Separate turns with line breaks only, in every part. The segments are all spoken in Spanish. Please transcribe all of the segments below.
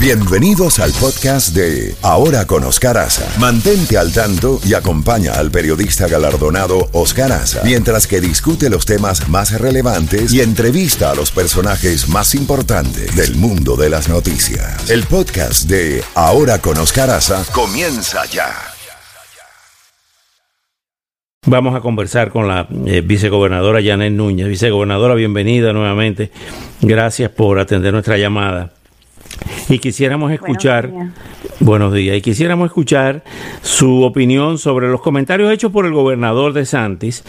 Bienvenidos al podcast de Ahora con Oscar Aza. Mantente al tanto y acompaña al periodista galardonado Oscar Aza mientras que discute los temas más relevantes y entrevista a los personajes más importantes del mundo de las noticias. El podcast de Ahora con Oscar Aza comienza ya.
Vamos a conversar con la eh, vicegobernadora Janet Núñez. Vicegobernadora, bienvenida nuevamente. Gracias por atender nuestra llamada. Y quisiéramos escuchar, buenos días. y quisiéramos escuchar su opinión sobre los comentarios hechos por el gobernador de Santis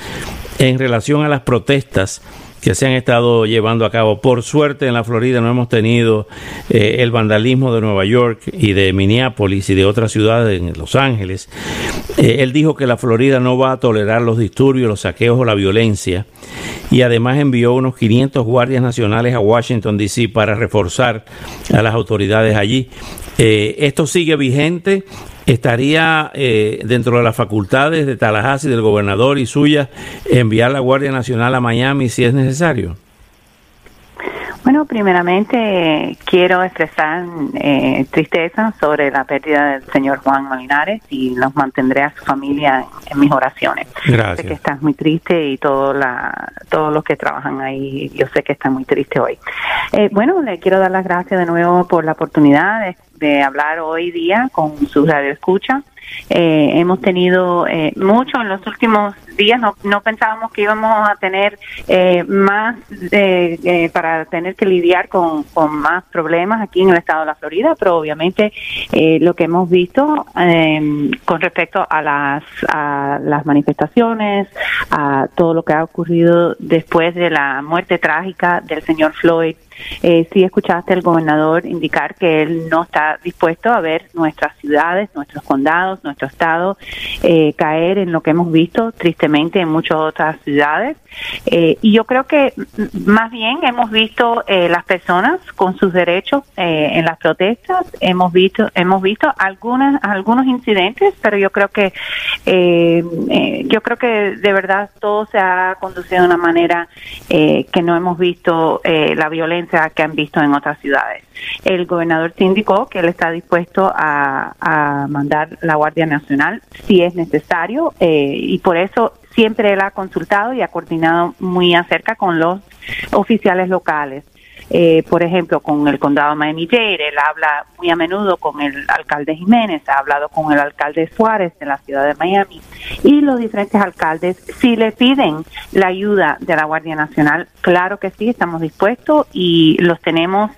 en relación a las protestas que se han estado llevando a cabo. Por suerte en la Florida no hemos tenido eh, el vandalismo de Nueva York y de Minneapolis y de otras ciudades en Los Ángeles. Eh, él dijo que la Florida no va a tolerar los disturbios, los saqueos o la violencia y además envió unos 500 guardias nacionales a Washington, D.C. para reforzar a las autoridades allí. Eh, esto sigue vigente estaría eh, dentro de las facultades de Tallahassee, del gobernador y suya, enviar la Guardia Nacional a Miami si es necesario?
Bueno, primeramente quiero expresar eh, tristeza sobre la pérdida del señor Juan Malinares y los mantendré a su familia en, mis oraciones.
Gracias.
Sé que estás muy triste y todo la, todos los que trabajan ahí, yo sé que está muy triste hoy. Eh, bueno, le quiero dar las gracias de nuevo por la oportunidad de de hablar hoy día con su radio escucha. Eh, hemos tenido eh, mucho en los últimos días, no, no pensábamos que íbamos a tener eh, más eh, para tener que lidiar con, más problemas aquí en el estado de la Florida, pero obviamente lo que hemos visto con respecto a las, a las manifestaciones, a todo lo que ha ocurrido después de la muerte trágica del señor Floyd, eh, sí escuchaste al gobernador indicar que él no está dispuesto a ver nuestras ciudades, nuestros condados, nuestro estado eh, caer en lo que hemos visto tristemente en muchas otras ciudades. Eh, y yo creo que más bien hemos visto eh, las personas con sus derechos eh, en las protestas, hemos visto hemos visto algunas algunos incidentes, pero yo creo que yo creo que de verdad todo se ha conducido de una manera que no hemos visto la violencia que han visto en otras ciudades. El gobernador se indicó que él está dispuesto a, a mandar la Guardia Nacional si es necesario y por eso siempre él ha consultado y ha coordinado muy acerca con los oficiales locales. Eh, por ejemplo, con el condado Miami-Dade, él habla muy a menudo con el alcalde Jiménez, ha hablado con el alcalde Suárez de la ciudad de Miami y los diferentes alcaldes, si le piden la ayuda de la Guardia Nacional, claro que sí, estamos dispuestos y los tenemos,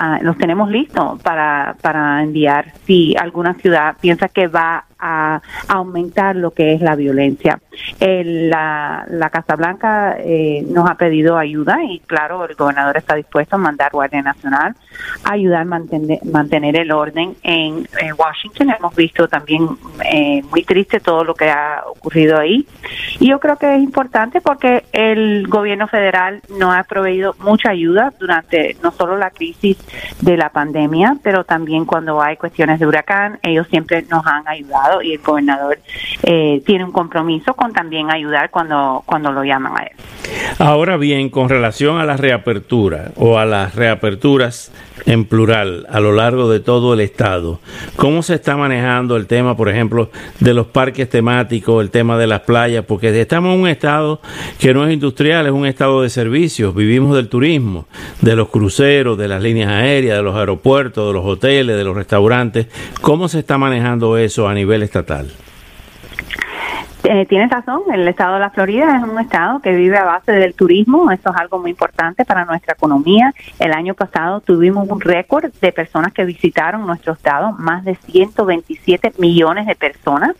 uh, los tenemos listos para, para enviar si alguna ciudad piensa que va a aumentar lo que es la violencia. la, la Casa Blanca eh, nos ha pedido ayuda y claro, el gobernador está dispuesto a mandar Guardia Nacional a ayudar a mantener, mantener el orden en, Washington. Hemos visto también eh, muy triste todo lo que ha ocurrido ahí y yo creo que es importante porque el gobierno federal nos ha proveído mucha ayuda durante no solo la crisis de la pandemia, pero también cuando hay cuestiones de huracán, ellos siempre nos han ayudado y el gobernador eh, tiene un compromiso con también ayudar cuando, cuando lo llaman a él.
Ahora bien, con relación a la reapertura o a las reaperturas en plural a lo largo de todo el estado, ¿cómo se está manejando el tema, por ejemplo, de los parques temáticos, el tema de las playas? Porque estamos en un estado que no es industrial, es un estado de servicios, vivimos del turismo, de los cruceros, de las líneas aéreas, de los aeropuertos, de los hoteles, de los restaurantes. ¿Cómo se está manejando eso a nivel estatal.
Eh, tienes razón, el estado de la Florida es un estado que vive a base del turismo, eso es algo muy importante para nuestra economía. El año pasado tuvimos un récord de personas que visitaron nuestro estado, más de 127 millones de personas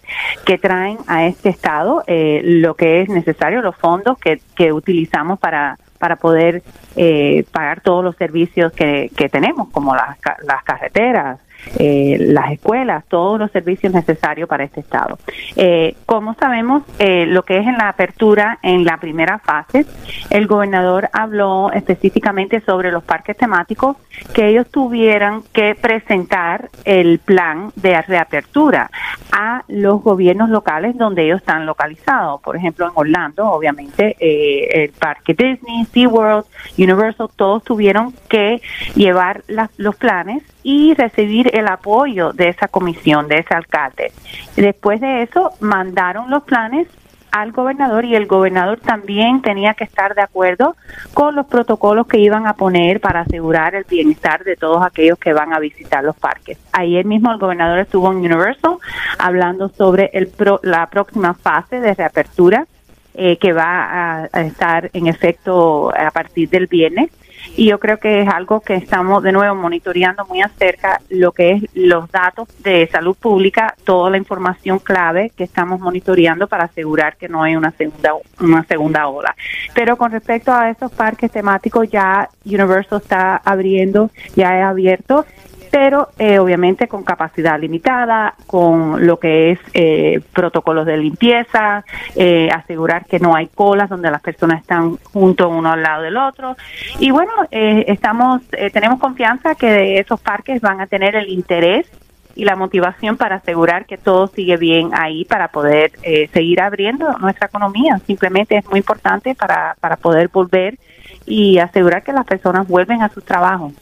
que traen a este estado eh, lo que es necesario, los fondos que, utilizamos para para poder eh, pagar todos los servicios que, que tenemos, como las, las carreteras, eh, las escuelas, todos los servicios necesarios para este estado. Eh, como sabemos, eh, lo que es en la apertura en la primera fase, el gobernador habló específicamente sobre los parques temáticos que ellos tuvieran que presentar el plan de reapertura a los gobiernos locales donde ellos están localizados. Por ejemplo, en Orlando, obviamente, el parque Disney, SeaWorld, Universal, todos tuvieron que llevar los planes y recibir el apoyo de esa comisión, de ese alcalde. Después de eso, mandaron los planes al gobernador y el gobernador también tenía que estar de acuerdo con los protocolos que iban a poner para asegurar el bienestar de todos aquellos que van a visitar los parques. Ayer mismo el gobernador estuvo en Universal hablando sobre el la próxima fase de reapertura eh, que va a, estar en efecto a partir del viernes y yo creo que es algo que estamos de nuevo monitoreando muy acerca lo que es los datos de salud pública, toda la información clave que estamos monitoreando para asegurar que no hay una segunda una segunda ola. Pero con respecto a esos parques temáticos ya Universal está abriendo, ya he abierto pero eh, obviamente con capacidad limitada, con lo que es eh, protocolos de limpieza, eh, asegurar que no hay colas donde las personas están juntos uno al lado del otro. Y bueno, estamos, tenemos confianza que esos parques van a tener el interés y la motivación para asegurar que todo sigue bien ahí para poder seguir abriendo nuestra economía. Simplemente es muy importante para, para poder volver y asegurar que las personas vuelven a sus trabajos.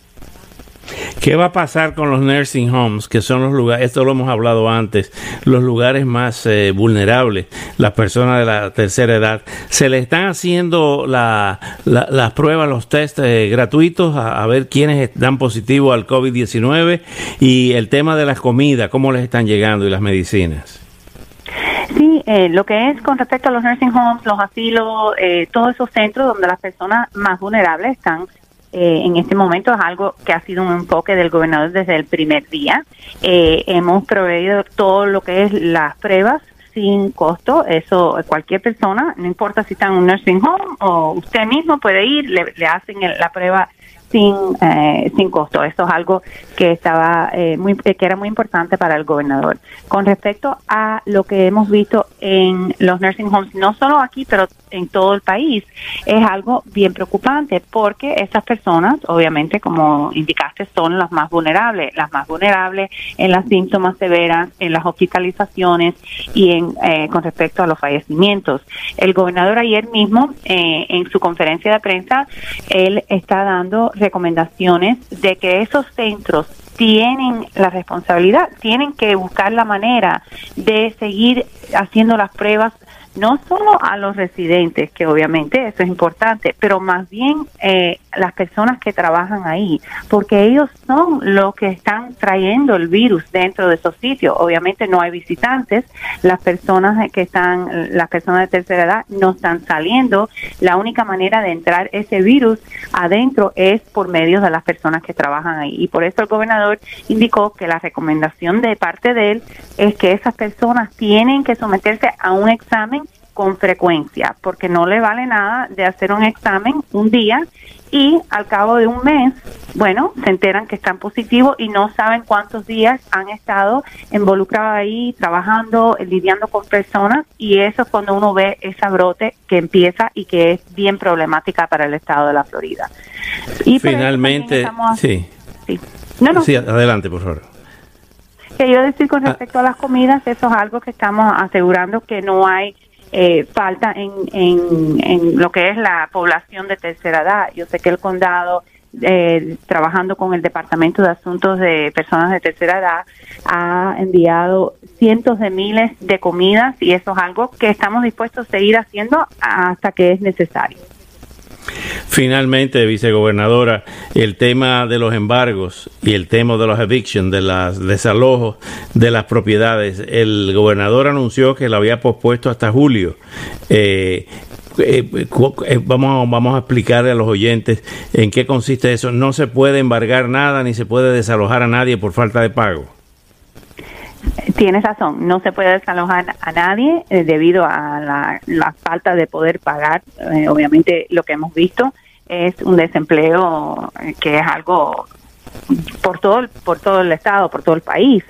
¿Qué va a pasar con los nursing homes, que son los lugares, esto lo hemos hablado antes, los lugares más eh, vulnerables, las personas de la tercera edad? ¿Se le están haciendo las pruebas, los test eh, gratuitos a, ver quiénes dan positivo al COVID-19? Y el tema de las comidas, ¿cómo les están llegando y las medicinas?
Sí, eh, lo que es con respecto a los nursing homes, los asilos, todos esos centros donde las personas más vulnerables están eh, en este momento es algo que ha sido un enfoque del gobernador desde el primer día. Eh, hemos proveído todo lo que es las pruebas sin costo, eso cualquier persona, no importa si está en un nursing home o usted mismo puede ir, le, hacen la prueba sin, eh, sin costo. Esto es algo que estaba eh, muy, que era muy importante para el gobernador. Con respecto a lo que hemos visto en los nursing homes, no solo aquí, pero en todo el país, es algo bien preocupante porque estas personas, obviamente, como indicaste, son las más vulnerables, las más vulnerables en las síntomas severas, en las hospitalizaciones y en eh, con respecto a los fallecimientos. El gobernador ayer mismo, en su conferencia de prensa, él está dando recomendaciones de que esos centros tienen la responsabilidad, tienen que buscar la manera de seguir haciendo las pruebas no solo a los residentes, que obviamente eso es importante, pero más bien eh, las personas que trabajan ahí, porque ellos son los que están trayendo el virus dentro de esos sitios. Obviamente no hay visitantes, las personas que están, las personas de tercera edad no están saliendo. La única manera de entrar ese virus adentro es por medio de las personas que trabajan ahí. Y por eso el gobernador indicó que la recomendación de parte de él es que esas personas tienen que someterse a un examen con frecuencia, porque no le vale nada de hacer un examen un día y al cabo de un mes, bueno, se enteran que están positivos y no saben cuántos días han estado involucrados ahí, trabajando, lidiando con personas y eso es cuando uno ve esa brote que empieza y que es bien problemática para el estado de la Florida.
Y Finalmente, sí.
sí. No, no.
Sí, adelante, por favor.
Quería decir con ah. respecto a las comidas, eso es algo que estamos asegurando que no hay eh, falta en, en, lo que es la población de tercera edad. Yo sé que el condado, eh, trabajando con el Departamento de Asuntos de Personas de Tercera Edad, ha enviado cientos de miles de comidas y eso es algo que estamos dispuestos a seguir haciendo hasta que es necesario.
Finalmente, vicegobernadora, el tema de los embargos y el tema de los evictions, de los desalojos de las propiedades, el gobernador anunció que lo había pospuesto hasta julio. Eh, eh, eh, vamos, vamos a explicarle a los oyentes en qué consiste eso. No se puede embargar nada ni se puede desalojar a nadie por falta de pago.
Tienes razón, no se puede desalojar a nadie eh, debido a la, falta de poder pagar. Obviamente lo que hemos visto es un desempleo eh, que es algo por todo por todo el estado, por todo el país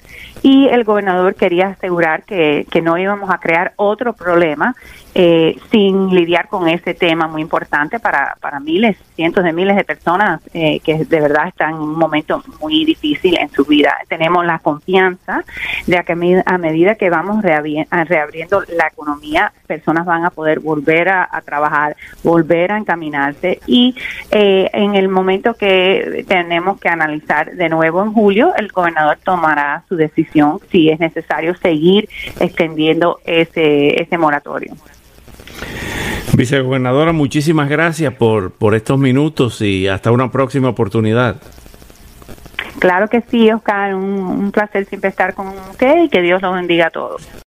y el gobernador quería asegurar que, que no íbamos a crear otro problema eh, sin lidiar con ese tema muy importante para, para miles, cientos de miles de personas eh, que de verdad están en un momento muy difícil en su vida. Tenemos la confianza de que a medida que vamos reabriendo la economía, personas van a poder volver a, trabajar, volver a encaminarse y eh, en el momento que tenemos que analizar de nuevo en julio, el gobernador tomará su decisión si es necesario seguir extendiendo ese, ese moratorio.
Vicegobernadora, muchísimas gracias por, por estos minutos y hasta una próxima oportunidad.
Claro que sí, Oscar, un, un placer siempre estar con usted y que Dios los bendiga a todos.